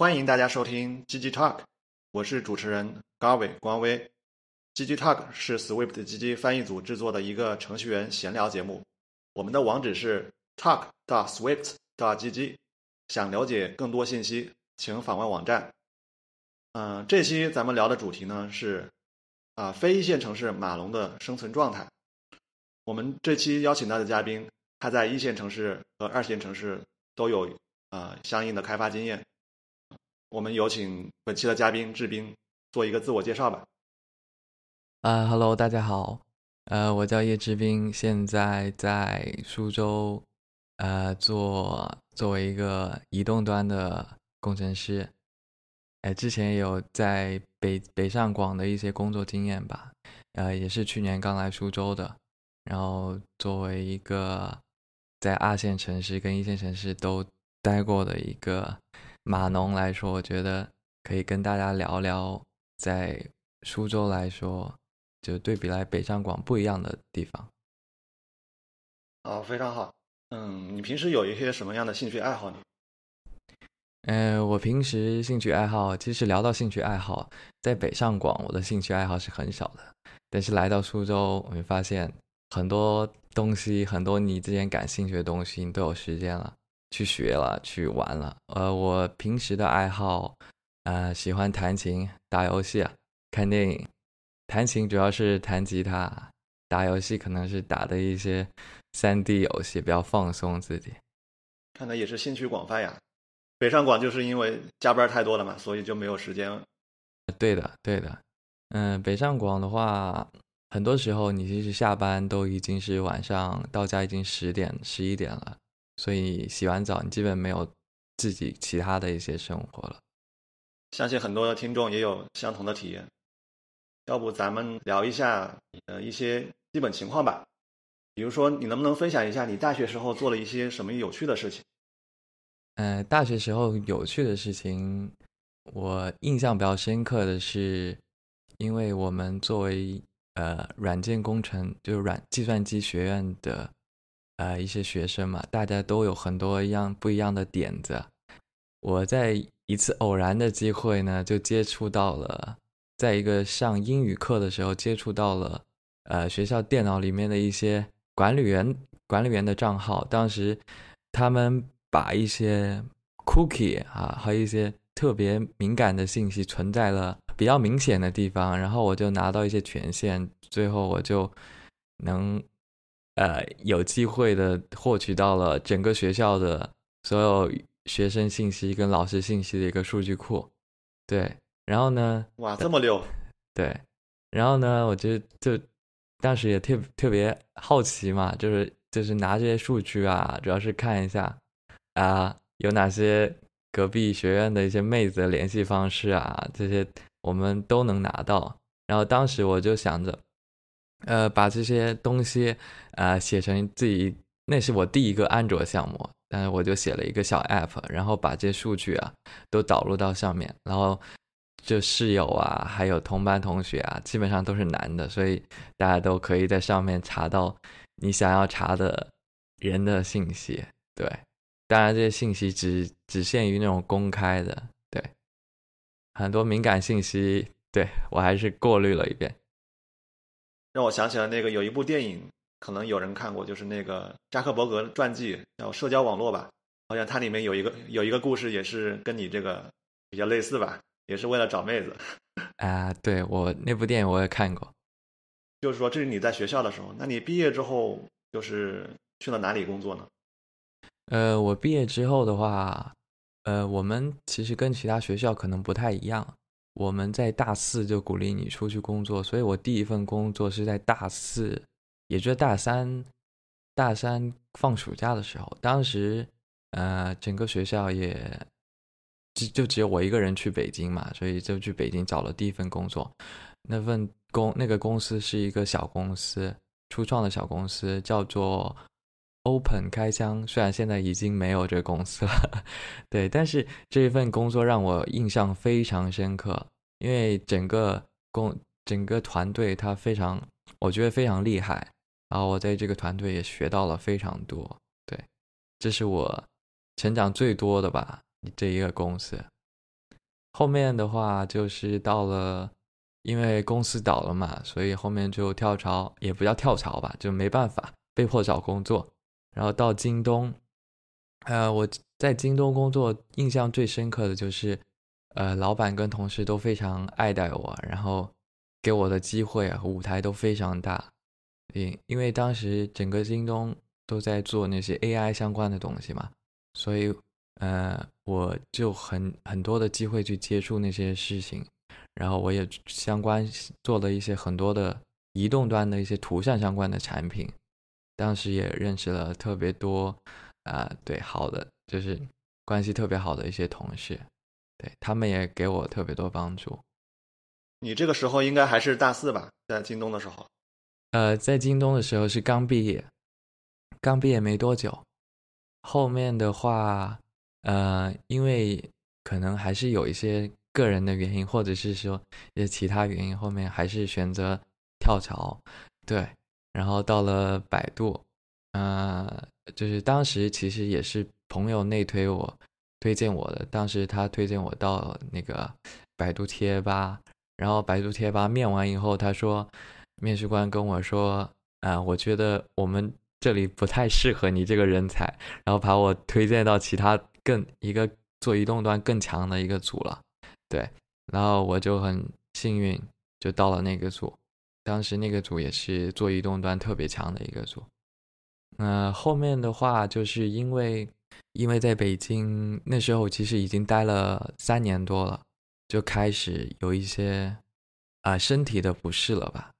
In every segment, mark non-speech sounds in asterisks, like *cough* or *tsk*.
欢迎大家收听 GG Talk，我是主持人高伟光威。GG Talk 是 Swift GG 翻译组制作的一个程序员闲聊节目。我们的网址是 talk. dot swift. dot gg。想了解更多信息，请访问网站。嗯，这期咱们聊的主题呢是啊非一线城市码农的生存状态。我们这期邀请到的嘉宾，他在一线城市和二线城市都有啊相应的开发经验。我们有请本期的嘉宾志斌做一个自我介绍吧。啊哈喽，大家好，呃，我叫叶志斌，现在在苏州，呃，做作为一个移动端的工程师，哎，之前有在北北上广的一些工作经验吧，呃，也是去年刚来苏州的，然后作为一个在二线城市跟一线城市都待过的一个。码农来说，我觉得可以跟大家聊聊，在苏州来说，就对比来北上广不一样的地方。哦，非常好。嗯，你平时有一些什么样的兴趣爱好呢？呃，我平时兴趣爱好，其实聊到兴趣爱好，在北上广，我的兴趣爱好是很少的。但是来到苏州，我会发现很多东西，很多你之前感兴趣的东西，你都有时间了。去学了，去玩了。呃，我平时的爱好，呃，喜欢弹琴、打游戏、啊看电影。弹琴主要是弹吉他，打游戏可能是打的一些三 D 游戏，比较放松自己。看来也是兴趣广泛呀。北上广就是因为加班太多了嘛，所以就没有时间。对的，对的。嗯，北上广的话，很多时候你其实下班都已经是晚上，到家已经十点、十一点了。所以洗完澡，你基本没有自己其他的一些生活了。相信很多的听众也有相同的体验。要不咱们聊一下呃一些基本情况吧？比如说，你能不能分享一下你大学时候做了一些什么有趣的事情？呃，大学时候有趣的事情，我印象比较深刻的是，因为我们作为呃软件工程，就是软计算机学院的。呃，一些学生嘛，大家都有很多一样不一样的点子。我在一次偶然的机会呢，就接触到了，在一个上英语课的时候，接触到了呃学校电脑里面的一些管理员管理员的账号。当时他们把一些 cookie 啊和一些特别敏感的信息存在了比较明显的地方，然后我就拿到一些权限，最后我就能。呃，有机会的获取到了整个学校的所有学生信息跟老师信息的一个数据库，对，然后呢？哇，这么溜！对，然后呢？我就就当时也特特别好奇嘛，就是就是拿这些数据啊，主要是看一下啊，有哪些隔壁学院的一些妹子的联系方式啊，这些我们都能拿到。然后当时我就想着。呃，把这些东西，呃，写成自己，那是我第一个安卓项目，但是我就写了一个小 app，然后把这些数据啊都导入到上面，然后就室友啊，还有同班同学啊，基本上都是男的，所以大家都可以在上面查到你想要查的人的信息。对，当然这些信息只只限于那种公开的，对，很多敏感信息，对我还是过滤了一遍。让我想起了那个有一部电影，可能有人看过，就是那个扎克伯格传记，叫《社交网络》吧。好像它里面有一个有一个故事，也是跟你这个比较类似吧，也是为了找妹子。*laughs* 啊，对我那部电影我也看过。就是说，这是你在学校的时候，那你毕业之后就是去了哪里工作呢？呃，我毕业之后的话，呃，我们其实跟其他学校可能不太一样。我们在大四就鼓励你出去工作，所以我第一份工作是在大四，也就是大三，大三放暑假的时候。当时，呃，整个学校也就就只有我一个人去北京嘛，所以就去北京找了第一份工作。那份工那个公司是一个小公司，初创的小公司，叫做。Open 开箱，虽然现在已经没有这个公司了，*laughs* 对，但是这一份工作让我印象非常深刻，因为整个工整个团队他非常，我觉得非常厉害，然后我在这个团队也学到了非常多，对，这是我成长最多的吧，这一个公司。后面的话就是到了，因为公司倒了嘛，所以后面就跳槽，也不叫跳槽吧，就没办法，被迫找工作。然后到京东，呃，我在京东工作，印象最深刻的就是，呃，老板跟同事都非常爱戴我，然后给我的机会和舞台都非常大。因因为当时整个京东都在做那些 AI 相关的东西嘛，所以呃，我就很很多的机会去接触那些事情，然后我也相关做了一些很多的移动端的一些图像相关的产品，当时也认识了特别多啊，对，好的，就是关系特别好的一些同事，对他们也给我特别多帮助。你这个时候应该还是大四吧，在京东的时候。呃，在京东的时候是刚毕业，刚毕业没多久。后面的话，呃，因为可能还是有一些个人的原因，或者是说一些其他原因，后面还是选择跳槽。对，然后到了百度，呃，就是当时其实也是朋友内推我，推荐我的。当时他推荐我到那个百度贴吧，然后百度贴吧面完以后，他说。面试官跟我说：“啊，我觉得我们这里不太适合你这个人才，然后把我推荐到其他更一个做移动端更强的一个组了。对，然后我就很幸运，就到了那个组。当时那个组也是做移动端特别强的一个组。那后面的话，就是因为因为在北京那时候其实已经待了三年多了，就开始有一些啊身体的不适了吧。”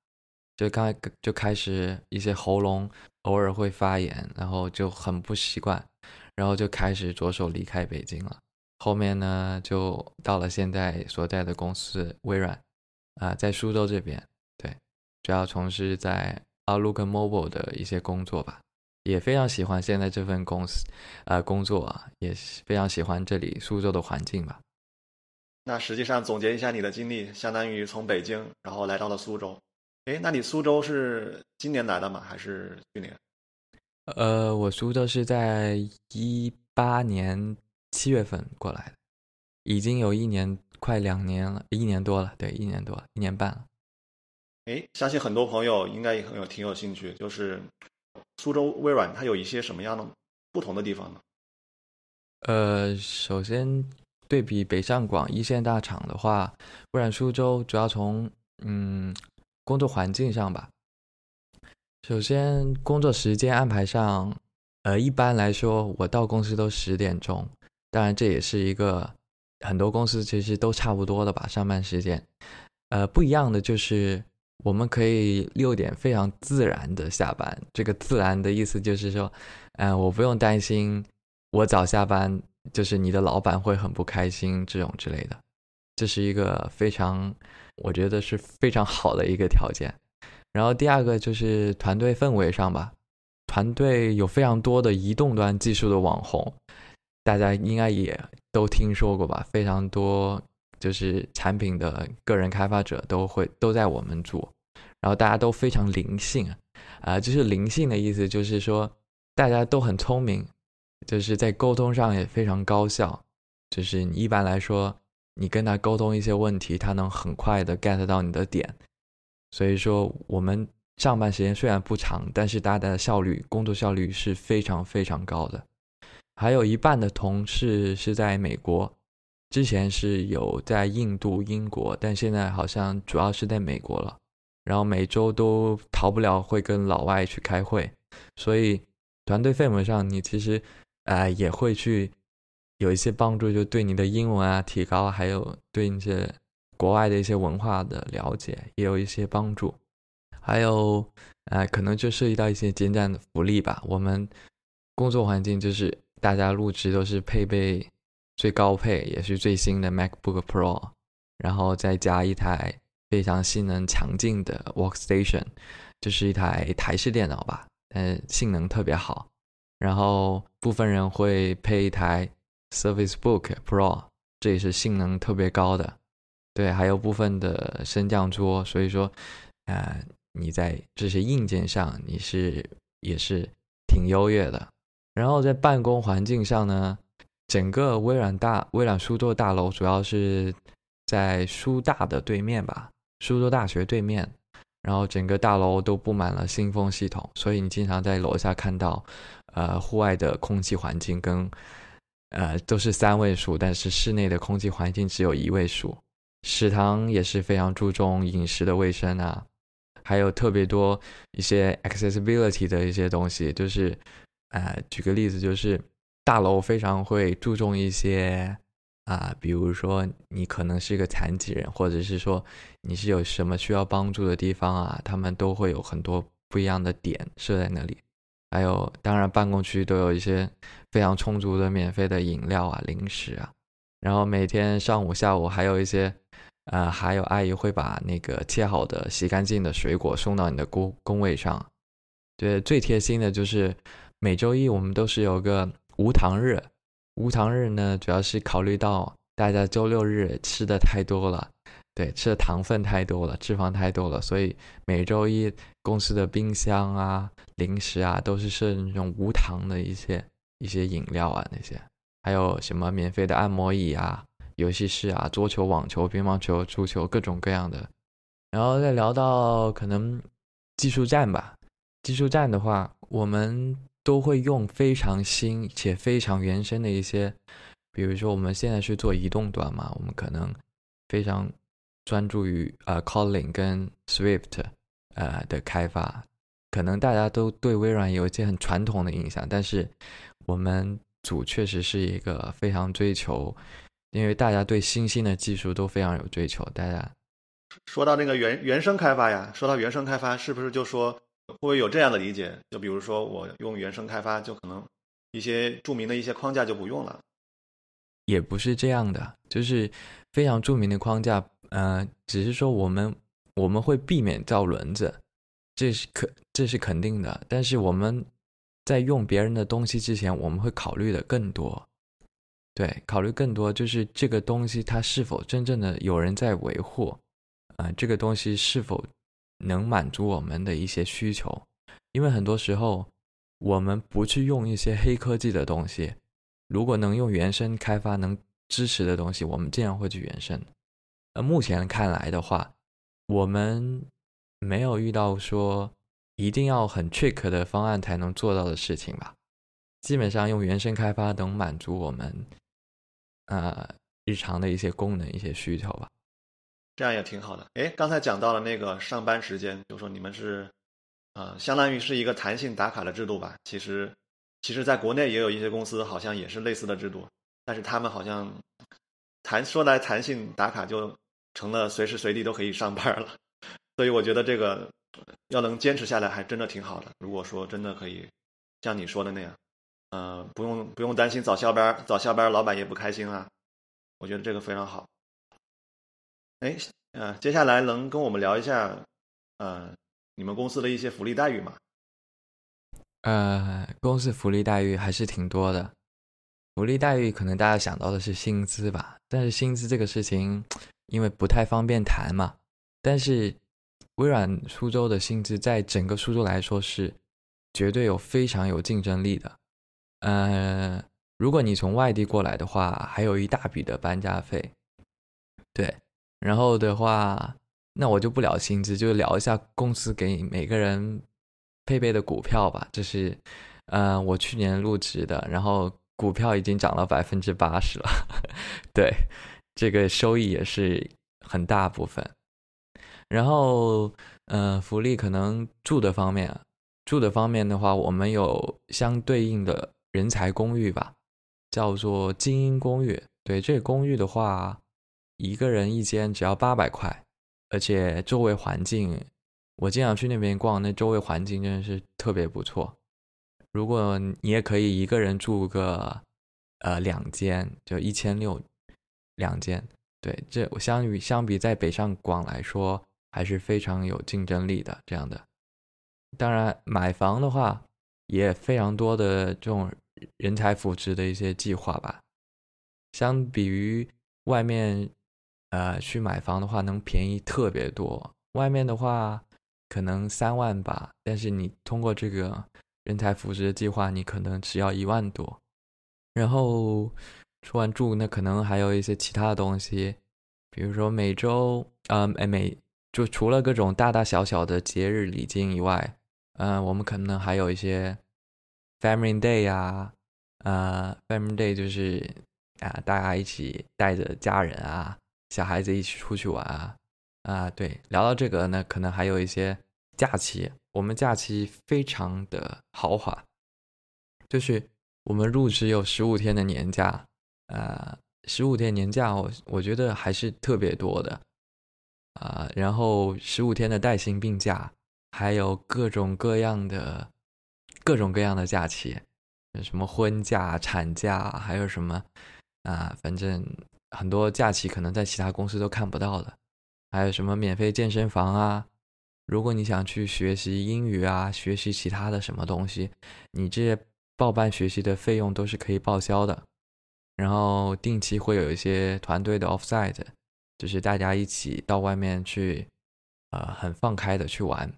就刚就开始一些喉咙偶尔会发炎，然后就很不习惯，然后就开始着手离开北京了。后面呢，就到了现在所在的公司微软，啊，在苏州这边，主要从事在 Outlook Mobile 的一些工作吧，也非常喜欢现在这份公司，呃，工作啊，也是非常喜欢这里苏州的环境吧。那实际上总结一下你的经历，相当于从北京然后来到了苏州。哎，那你苏州是今年来的吗？还是去年？呃，我苏州是在一八年七月份过来的，已经有一年快两年了，一年多了，对，一年多，一年半了。哎，相信很多朋友应该也很有挺有兴趣，就是苏州微软它有一些什么样的不同的地方呢？呃，首先对比北上广一线大厂的话，微软苏州主要从嗯。工作环境上吧，首先工作时间安排上，呃，一般来说我到公司都十点钟，当然这也是一个很多公司其实都差不多的吧，上班时间，呃，不一样的就是我们可以六点非常自然的下班，这个自然的意思就是说，嗯，我不用担心我早下班，就是你的老板会很不开心这种之类的，这是一个非常。我觉得是非常好的一个条件，然后第二个就是团队氛围上吧，团队有非常多的移动端技术的网红，大家应该也都听说过吧？非常多就是产品的个人开发者都会都在我们组，然后大家都非常灵性啊，就是灵性的意思就是说大家都很聪明，就是在沟通上也非常高效，就是你一般来说。你跟他沟通一些问题，他能很快的 get 到你的点，所以说我们上班时间虽然不长，但是大家的效率、工作效率是非常非常高的。还有一半的同事是在美国，之前是有在印度、英国，但现在好像主要是在美国了。然后每周都逃不了会跟老外去开会，所以团队氛围上你其实呃也会去。有一些帮助，就对你的英文啊提高，还有对一些国外的一些文化的了解也有一些帮助。还有，呃，可能就涉及到一些简单的福利吧。我们工作环境就是大家入职都是配备最高配也是最新的 MacBook Pro，然后再加一台非常性能强劲的 Workstation，就是一台台式电脑吧，但性能特别好。然后部分人会配一台。Service Book Pro，这也是性能特别高的，对，还有部分的升降桌，所以说，呃，你在这些硬件上你是也是挺优越的。然后在办公环境上呢，整个微软大微软苏州大楼主要是在苏大的对面吧，苏州大学对面。然后整个大楼都布满了新风系统，所以你经常在楼下看到，呃，户外的空气环境跟，呃，都是三位数，但是室内的空气环境只有一位数。食堂也是非常注重饮食的卫生啊，还有特别多一些 accessibility 的一些东西，就是，呃，举个例子，就是大楼非常会注重一些。啊，比如说你可能是一个残疾人，或者是说你是有什么需要帮助的地方啊，他们都会有很多不一样的点设在那里。还有，当然办公区都有一些非常充足的免费的饮料啊、零食啊。然后每天上午、下午还有一些，呃，还有阿姨会把那个切好的、洗干净的水果送到你的工工位上。对，最贴心的就是每周一我们都是有个无糖日。无糖日呢，主要是考虑到大家周六日吃的太多了，对，吃的糖分太多了，脂肪太多了，所以每周一公司的冰箱啊、零食啊，都是设那种无糖的一些一些饮料啊那些，还有什么免费的按摩椅啊、游戏室啊、桌球、网球、乒乓球、足球，各种各样的。然后再聊到可能技术站吧，技术站的话，我们。都会用非常新且非常原生的一些，比如说我们现在是做移动端嘛，我们可能非常专注于呃 Calling 跟 Swift 呃的开发，可能大家都对微软有一些很传统的印象，但是我们组确实是一个非常追求，因为大家对新兴的技术都非常有追求。大家说到那个原原生开发呀，说到原生开发，是不是就说？会不会有这样的理解？就比如说，我用原生开发，就可能一些著名的一些框架就不用了。也不是这样的，就是非常著名的框架，呃，只是说我们我们会避免造轮子，这是可这是肯定的。但是我们在用别人的东西之前，我们会考虑的更多。对，考虑更多就是这个东西它是否真正的有人在维护，啊，这个东西是否。能满足我们的一些需求，因为很多时候我们不去用一些黑科技的东西，如果能用原生开发能支持的东西，我们尽量会去原生。呃，目前看来的话，我们没有遇到说一定要很 trick 的方案才能做到的事情吧。基本上用原生开发能满足我们呃日常的一些功能、一些需求吧。这样也挺好的。哎，刚才讲到了那个上班时间，就说你们是，呃，相当于是一个弹性打卡的制度吧？其实，其实在国内也有一些公司好像也是类似的制度，但是他们好像弹说来弹性打卡就成了随时随地都可以上班了。所以我觉得这个要能坚持下来还真的挺好的。如果说真的可以像你说的那样，嗯，不用不用担心早下班，早下班老板也不开心啊。我觉得这个非常好。哎，呃，接下来能跟我们聊一下，呃，你们公司的一些福利待遇吗？呃，公司福利待遇还是挺多的。福利待遇可能大家想到的是薪资吧，但是薪资这个事情，因为不太方便谈嘛。但是微软苏州的薪资在整个苏州来说是绝对有非常有竞争力的。呃，如果你从外地过来的话，还有一大笔的搬家费，对。然后的话，那我就不聊薪资，就聊一下公司给每个人配备的股票吧。这是，呃，我去年入职的，然后股票已经涨了百分之八十了。*laughs* 对，这个收益也是很大部分。然后，嗯，福利可能住的方面，住的方面的话，我们有相对应的人才公寓吧，叫做精英公寓。对，这个公寓的话。一个人一间只要八百块，而且周围环境，我经常去那边逛，那周围环境真的是特别不错。如果你也可以一个人住个，呃，两间就一千六，两间，对，这相与相比在北上广来说还是非常有竞争力的这样的。当然，买房的话也非常多的这种人才扶持的一些计划吧，相比于外面。呃，去买房的话能便宜特别多，外面的话可能三万吧，但是你通过这个人才扶持的计划，你可能只要一万多，然后出完住，那可能还有一些其他的东西，比如说每周，呃，每就除了各种大大小小的节日礼金以外，嗯，我们可能还有一些 Family Day 呀啊，，Family Day 就是啊，大家一起带着家人啊，小孩子一起出去玩啊，啊，对，聊到这个呢，可能还有一些假期，我们假期非常的豪华，就是我们入职有十五天的年假，呃，十五天年假，我我觉得还是特别多的。啊，然后十五天的带薪病假，还有各种各样的、各种各样的假期，什么婚假、产假，还有什么啊，反正很多假期可能在其他公司都看不到的。还有什么免费健身房啊？如果你想去学习英语啊，学习其他的什么东西，你这些报班学习的费用都是可以报销的。然后定期会有一些团队的 offsite。就是大家一起到外面去，呃，很放开的去玩，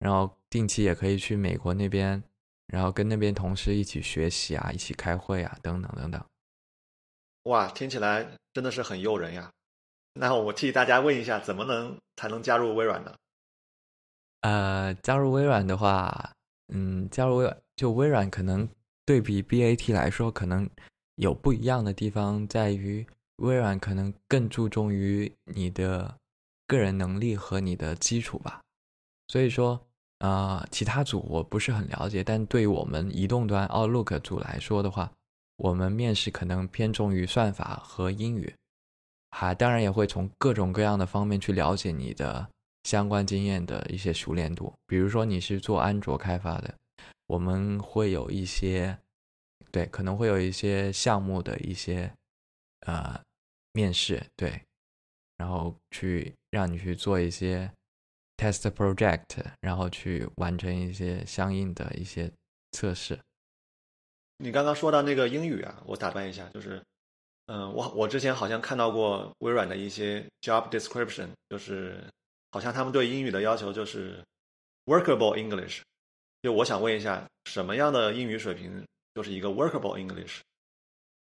然后定期也可以去美国那边，然后跟那边同事一起学习啊，一起开会啊，等等等等。哇，听起来真的是很诱人呀！那我替大家问一下，怎么能才能加入微软呢？呃，加入微软的话，嗯，加入微软就微软可能对比 BAT 来说，可能有不一样的地方在于。微软可能更注重于你的个人能力和你的基础吧，所以说，呃，其他组我不是很了解，但对于我们移动端 Outlook 组来说的话，我们面试可能偏重于算法和英语，还当然也会从各种各样的方面去了解你的相关经验的一些熟练度，比如说你是做安卓开发的，我们会有一些，对，可能会有一些项目的一些。呃，面试对，然后去让你去做一些 test project，然后去完成一些相应的一些测试。你刚刚说到那个英语啊，我打断一下，就是，嗯，我我之前好像看到过微软的一些 job description，就是好像他们对英语的要求就是 workable English。就我想问一下，什么样的英语水平就是一个 workable English？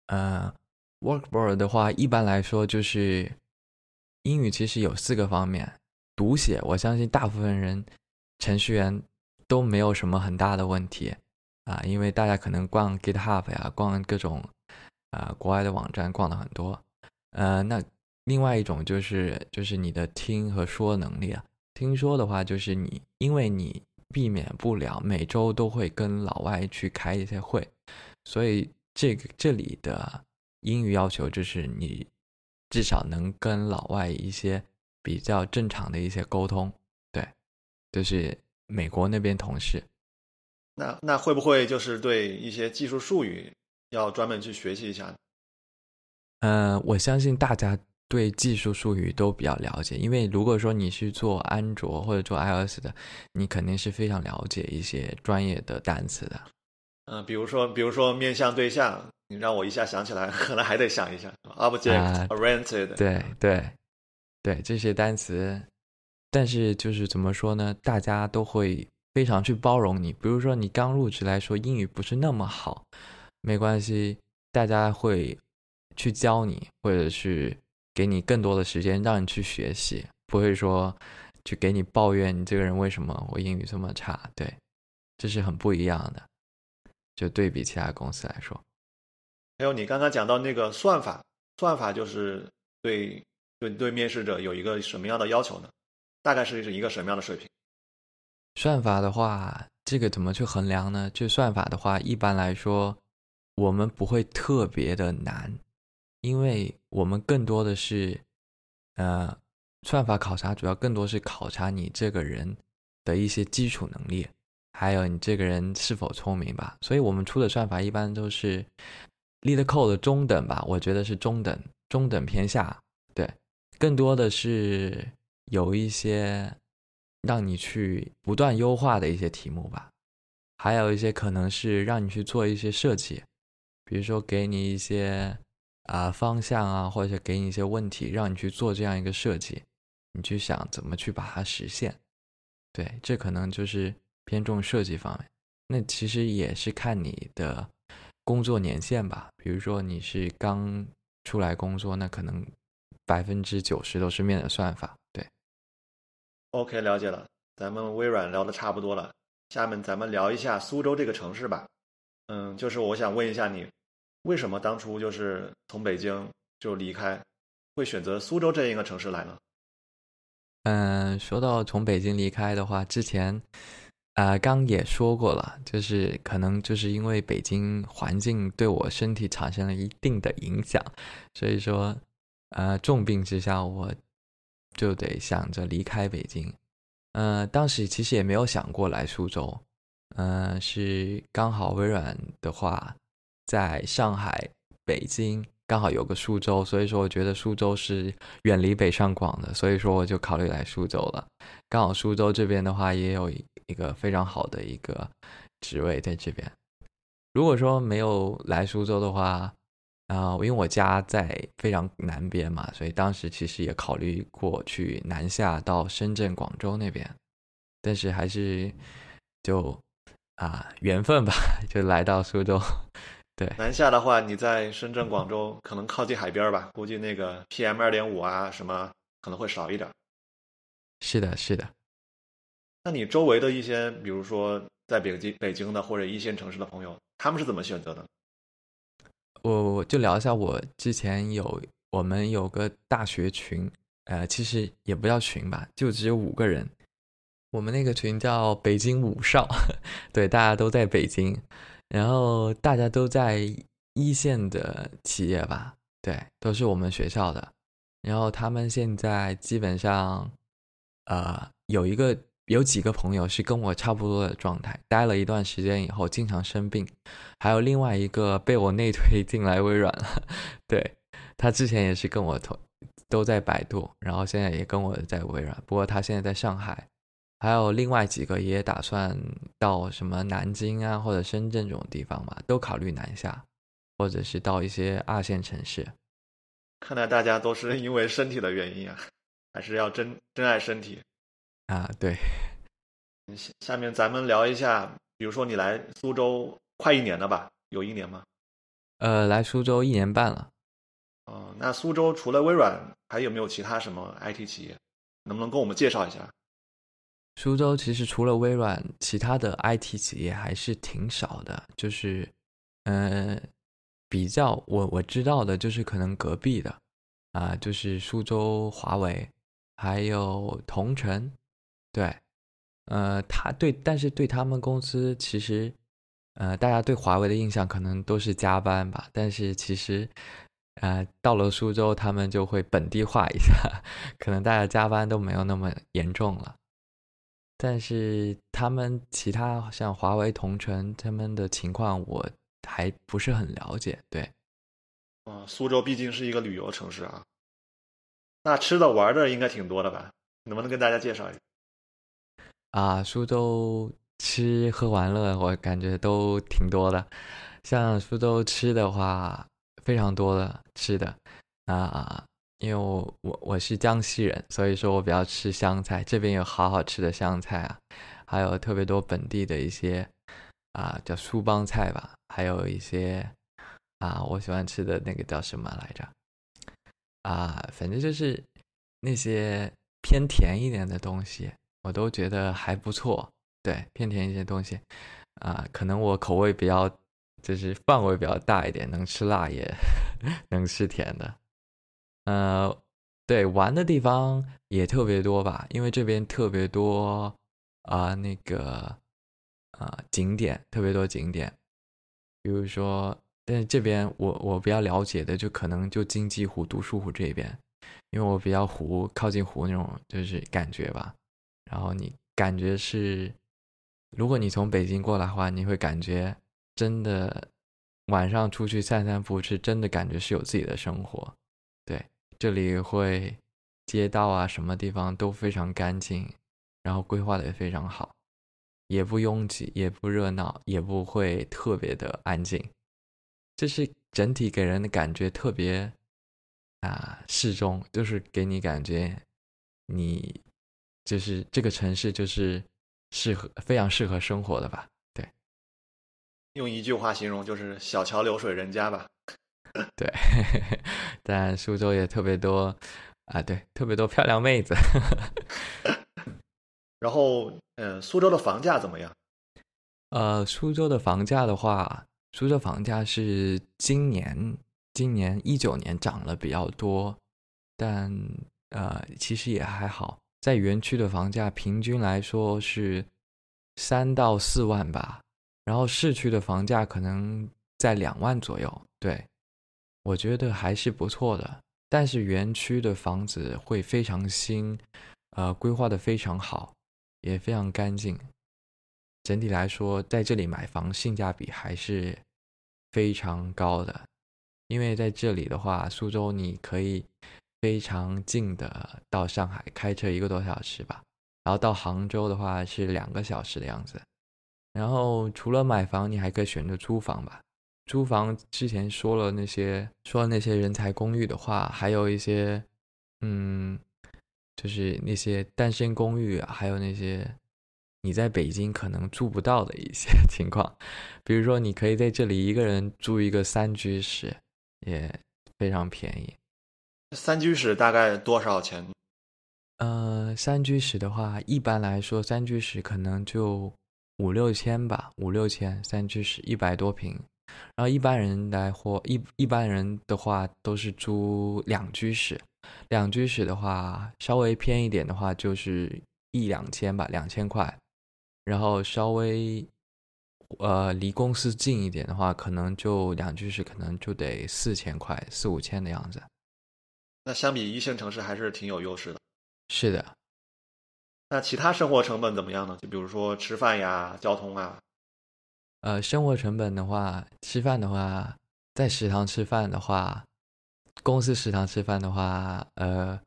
呃。Workboard 的话，一般来说就是英语，其实有四个方面。读写，我相信大部分人程序员都没有什么很大的问题啊，因为大家可能逛 GitHub 呀，逛各种啊国外的网站逛的很多。呃，那另外一种就是就是你的听和说能力啊。听说的话，就是你因为你避免不了每周都会跟老外去开一些会，所以这个这里的。英语要求就是你至少能跟老外一些比较正常的一些沟通，对，就是美国那边同事。那那会不会就是对一些技术术语要专门去学习一下？嗯，我相信大家对技术术语都比较了解，因为如果说你是做安卓或者做 iOS 的，你肯定是非常了解一些专业的单词的。嗯，比如说，比如说面向对象。你让我一下想起来，*laughs* 可能还得想一下。Object oriented，对对对，这些单词，但是就是怎么说呢？大家都会非常去包容你。比如说你刚入职来说英语不是那么好，没关系，大家会去教你，或者是给你更多的时间让你去学习，不会说去给你抱怨你这个人为什么我英语这么差。对，这是很不一样的，就对比其他公司来说。还有你刚刚讲到那个算法，算法就是对对对面试者有一个什么样的要求呢？大概是一个什么样的水平？算法的话，这个怎么去衡量呢？就算法的话，一般来说，我们不会特别的难，因为我们更多的是，呃，算法考察主要更多是考察你这个人的一些基础能力，还有你这个人是否聪明吧。所以我们出的算法一般都是。Lead Code 中等吧，我觉得是中等，中等偏下。对，更多的是有一些让你去不断优化的一些题目吧，还有一些可能是让你去做一些设计，比如说给你一些啊方向啊，或者给你一些问题，让你去做这样一个设计，你去想怎么去把它实现。对，这可能就是偏重设计方面。那其实也是看你的。工作年限吧。比如说你是刚出来工作，那可能百分之九十都是面的算法。，OK，了解了。咱们微软聊的差不多了，下面咱们聊一下苏州这个城市吧。嗯，就是我想问一下你，为什么当初就是从北京就离开，会选择苏州这一个城市来呢？嗯，说到从北京离开的话，之前啊刚也说过了，就是可能就是因为北京环境对我身体产生了一定的影响，所以说呃重病之下，我就得想着离开北京。嗯，当时其实也没有想过来苏州，嗯，是刚好微软的话在上海、北京刚好有个苏州，所以说我觉得苏州是远离北上广的，所以说我就考虑来苏州了。刚好苏州这边的话也有一个非常好的一个职位在这边。如果说没有来苏州的话，啊，因为我家在非常南边嘛，所以当时其实也考虑过去南下到深圳、广州那边，但是还是就啊缘分吧，就来到苏州。对，南下的话，你在深圳、广州可能靠近海边吧，估计那个 PM 二点五啊什么可能会少一点。是的，是的。那你周围的一些，比如说在北京、北京的或者一线城市的朋友，他们是怎么选择的？我我就聊一下，我之前有我们有个大学群，呃，其实也不叫群吧，就只有五个人。我们那个群叫北京五少，*laughs* 对，大家都在北京，然后大家都在一线的企业吧，对，都是我们学校的。然后他们现在基本上，呃，有一个。有几个朋友是跟我差不多的状态，待了一段时间以后经常生病，还有另外一个被我内推进来微软了。*laughs* 对他之前也是跟我同都在百度，然后现在也跟我在微软，不过他现在在上海。还有另外几个也打算到什么南京啊或者深圳这种地方嘛，都考虑南下，或者是到一些二线城市。看来大家都是因为身体的原因啊，还是要珍珍爱身体。啊，对。下下面咱们聊一下，比如说你来苏州快一年了吧？有一年吗？呃，来苏州一年半了。哦，那苏州除了微软，还有没有其他什么 IT 企业？能不能跟我们介绍一下？苏州其实除了微软，其他的 IT 企业还是挺少的。就是，呃，比较我我知道的，就是可能隔壁的，啊，就是苏州华为，还有同城。对，呃，他对，但是对他们公司其实，呃，大家对华为的印象可能都是加班吧。但是其实，呃，到了苏州，他们就会本地化一下，*laughs* 可能大家加班都没有那么严重了。但是他们其他像华为、同城他们的情况，我还不是很了解。对，啊，苏州毕竟是一个旅游城市啊，那吃的玩的应该挺多的吧？能不能跟大家介绍一下？啊，苏州吃喝玩乐，我感觉都挺多的。像苏州吃的话，非常多的吃的啊，因为我我我是江西人，所以说我比较吃湘菜，这边有好好吃的湘菜啊，还有特别多本地的一些啊叫苏帮菜吧，还有一些啊我喜欢吃的那个叫什么来着？啊，反正就是那些偏甜一点的东西。我都觉得还不错，对偏甜一些东西，啊，可能我口味比较，就是范围比较大一点，能吃辣也 *laughs* 能吃甜的，呃，对玩的地方也特别多吧，因为这边特别多啊那个啊景点，特别多景点，比如说，但是这边我我比较了解的就可能就金鸡湖、独墅湖这边，因为我比较湖靠近湖那种就是感觉吧。然后你感觉是，如果你从北京过来的话，你会感觉真的晚上出去散散步，是真的感觉是有自己的生活。对，这里会街道啊，什么地方都非常干净，然后规划的也非常好，也不拥挤，也不热闹，也不会特别的安静，就是整体给人的感觉特别啊适中，就是给你感觉你。就是这个城市，就是适合非常适合生活的吧？对。用一句话形容就是“小桥流水人家”吧。*laughs* 对，*laughs* 但苏州也特别多啊，对，特别多漂亮妹子。*laughs* 然后，呃，苏州的房价怎么样？呃，苏州的房价的话，苏州房价是今年今年一九年涨了比较多，但呃，其实也还好。在园区的房价平均来说是三到四万吧，然后市区的房价可能在两万左右。对，我觉得还是不错的。但是园区的房子会非常新，呃，规划的非常好，也非常干净。整体来说，在这里买房性价比还是非常高的，因为在这里的话，苏州你可以非常近的到上海，开车一个多小时吧，然后到杭州的话是两个小时的样子。然后除了买房，你还可以选择租房吧。租房之前说了那些说那些人才公寓的话，还有一些嗯，就是那些单身公寓啊，还有那些。你在北京可能住不到的一些 *laughs* 情况，比如说，你可以在这里一个人住一个三居室，也非常便宜。三居室大概多少钱？呃，三居室的话，一般来说，三居室可能就五六千吧，五六千。三居室一百多平，然后一般人来或一一般人的话都是租两居室，两居室的话稍微偏一点的话就是一两千吧，两千块。然后稍微，呃，离公司近一点的话，可能就两居室，可能就得四千块，四五千的样子。那相比一线城市还是挺有优势的。是的。那其他生活成本怎么样呢？就比如说吃饭呀、交通啊。呃，生活成本的话，吃饭的话，在食堂吃饭的话，公司食堂吃饭的话，呃。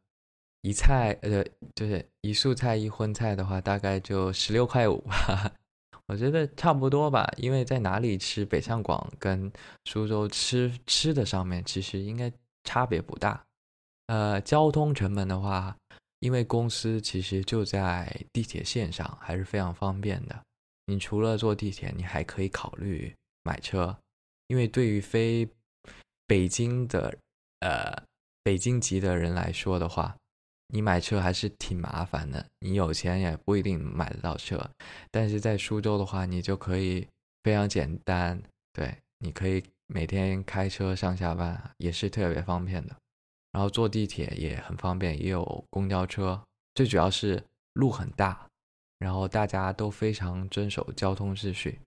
一菜呃，就是一素菜一荤菜的话，大概就十六块五吧，*laughs* 我觉得差不多吧。因为在哪里吃，北上广跟苏州吃吃的上面其实应该差别不大。呃，交通成本的话，因为公司其实就在地铁线上，还是非常方便的。你除了坐地铁，你还可以考虑买车，因为对于非北京的呃北京籍的人来说的话。你买车还是挺麻烦的，你有钱也不一定买得到车。但是在苏州的话，你就可以非常简单，对，你可以每天开车上下班，也是特别方便的。然后坐地铁也很方便，也有公交车。最主要是路很大，然后大家都非常遵守交通秩序。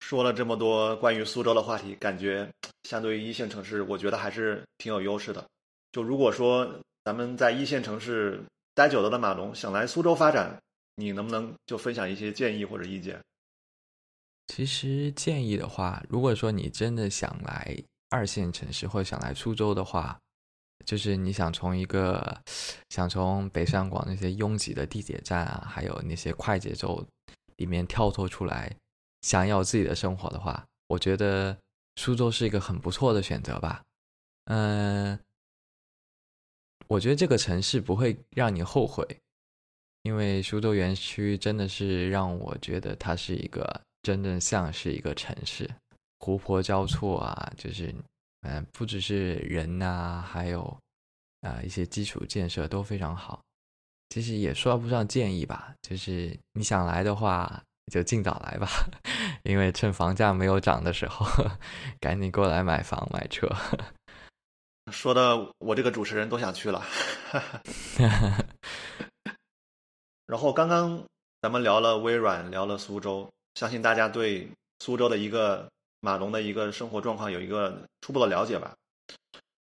说了这么多关于苏州的话题，感觉 *tsk* 相对于一线城市，我觉得还是挺有优势的。就如果说。咱们在一线城市待久了的马龙想来苏州发展，你能不能就分享一些建议或者意见？其实建议的话，如果说你真的想来二线城市或者想来苏州的话，就是你想从一个想从北上广那些拥挤的地铁站啊，还有那些快节奏里面跳脱出来，想要自己的生活的话，我觉得苏州是一个很不错的选择吧。嗯。我觉得这个城市不会让你后悔，因为苏州园区真的是让我觉得它是一个真正像是一个城市，湖泊交错啊，就是嗯，不只是人呐，还有啊一些基础建设都非常好。其实也说不上建议吧，就是你想来的话就尽早来吧，*laughs* 因为趁房价没有涨的时候，*laughs* 赶紧过来买房买车。说的我这个主持人都想去了，*laughs* 然后刚刚咱们聊了微软，聊了苏州，相信大家对苏州的一个马龙的一个生活状况有一个初步的了解吧？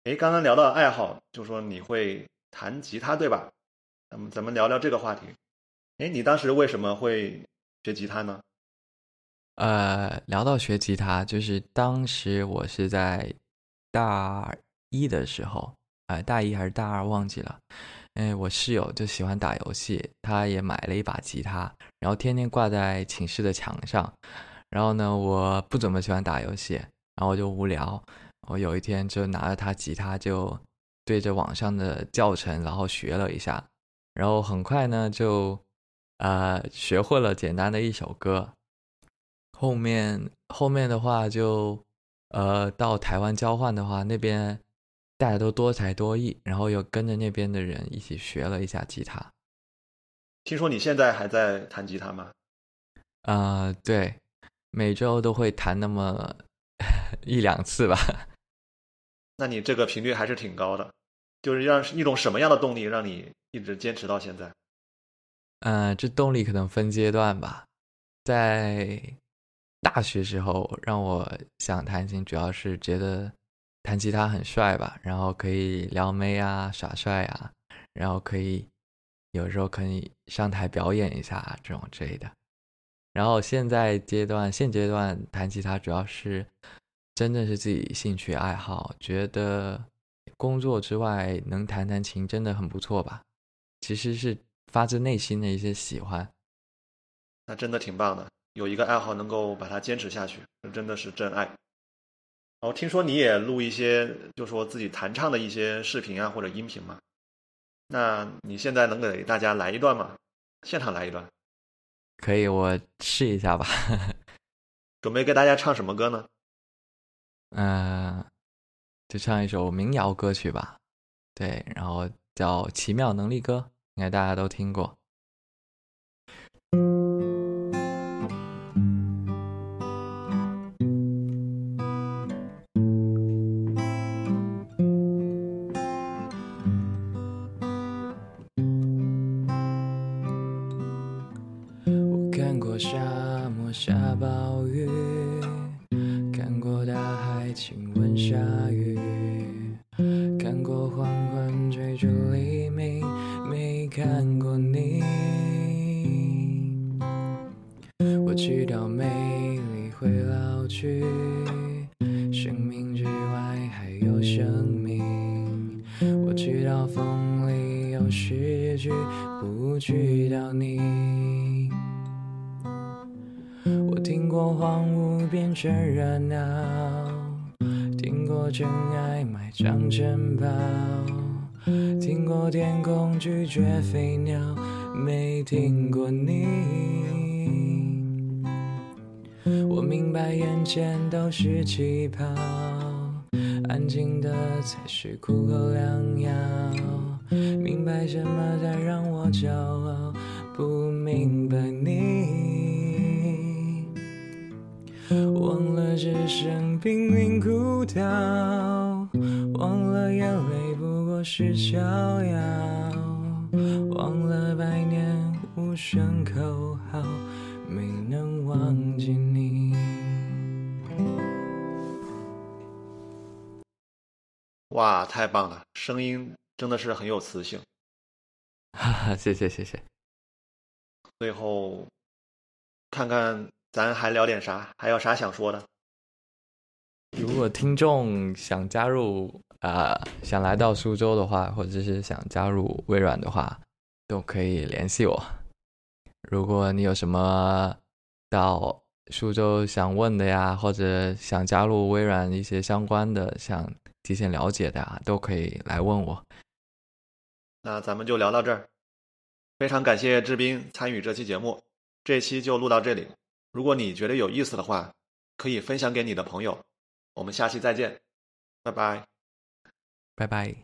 哎，刚刚聊到爱好，就说你会弹吉他对吧？咱们咱们聊聊这个话题。哎，你当时为什么会学吉他呢？呃，聊到学吉他，就是当时我是在大。一的时候，哎，大一还是大二忘记了。哎，我室友就喜欢打游戏，他也买了一把吉他，然后天天挂在寝室的墙上。然后呢，我不怎么喜欢打游戏，然后我就无聊。我有一天就拿着他吉他，就对着网上的教程，然后学了一下。然后很快呢，就呃学会了简单的一首歌。后面后面的话就，呃，到台湾交换的话，那边大家都多才多艺，然后又跟着那边的人一起学了一下吉他。听说你现在还在弹吉他吗？啊，对，每周都会弹那么 *laughs* 一两次吧。那你这个频率还是挺高的，就是让一种什么样的动力让你一直坚持到现在？嗯，这动力可能分阶段吧。在大学时候，让我想弹琴，主要是觉得弹吉他很帅吧，然后可以撩妹啊、耍帅啊，然后可以有时候可以上台表演一下这种之类的。然后现在阶段，现阶段弹吉他主要是真的是自己兴趣爱好，觉得工作之外能弹弹琴真的很不错吧。其实是发自内心的一些喜欢，那真的挺棒的。有一个爱好能够把它坚持下去，真的是真爱。然后听说你也录一些，就说自己弹唱的一些视频啊或者音频嘛。那你现在能给大家来一段吗？现场来一段。可以，我试一下吧。*laughs* 准备给大家唱什么歌呢？嗯，就唱一首民谣歌曲吧。对，然后叫《奇妙能力歌》，应该大家都听过。我知道美丽会老去，生命之外还有生命。我知道风里有诗句，不知道你。我听过荒芜变成热闹，听过真爱埋葬城堡，听过天空拒绝飞鸟，没听过你。我明白眼前都是气泡，安静的才是苦口良药。明白什么才让我骄傲，不明白你。忘了只剩濒临孤岛，忘了眼泪不过是逍遥，忘了百年无声口号，没能忘哇，太棒了，声音真的是很有磁性。哈哈，谢谢谢谢。最后，看看。咱还聊点啥？还有啥想说的？如果听众想加入啊，想来到苏州的话，或者是想加入微软的话，都可以联系我。如果你有什么到苏州想问的呀或者想加入微软一些相关的想提前了解的呀都可以来问我。那咱们就聊到这儿。非常感谢志斌参与这期节目这期就录到这里。如果你觉得有意思的话可以分享给你的朋友。我们下期再见。拜拜。拜拜。